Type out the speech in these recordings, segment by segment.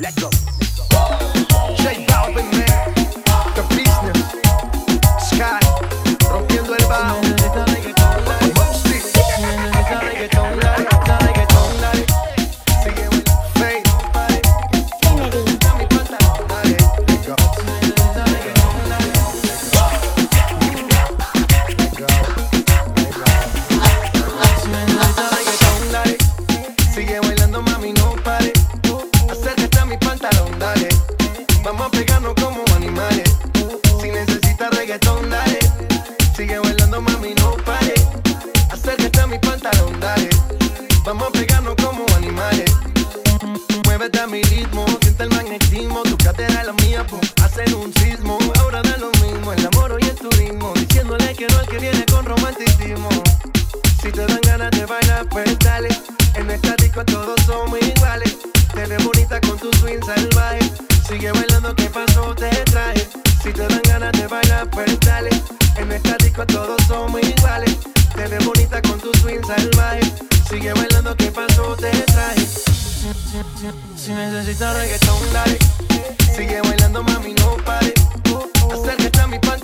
Let go. Diciéndole que que viene con romanticismo. Si te dan ganas de bailar, pues dale. En esta disco todos somos iguales. Te ves bonita con tu swing salvaje. Sigue bailando, ¿qué pasó? Te traje. Si te dan ganas de bailar, pues dale. En esta disco todos somos iguales. Te ves bonita con tu swing salvaje. Sigue bailando, ¿qué pasó? Te traje. Si necesitas reggaetón, dale. Sigue bailando, mami, no pare. Acércate a mi pantalón, dale.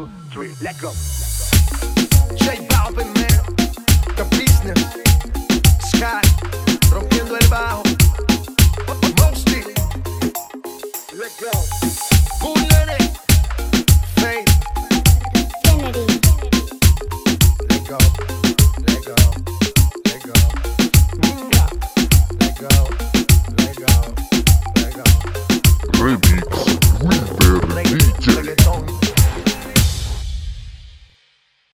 two, three, let go. Shake up in.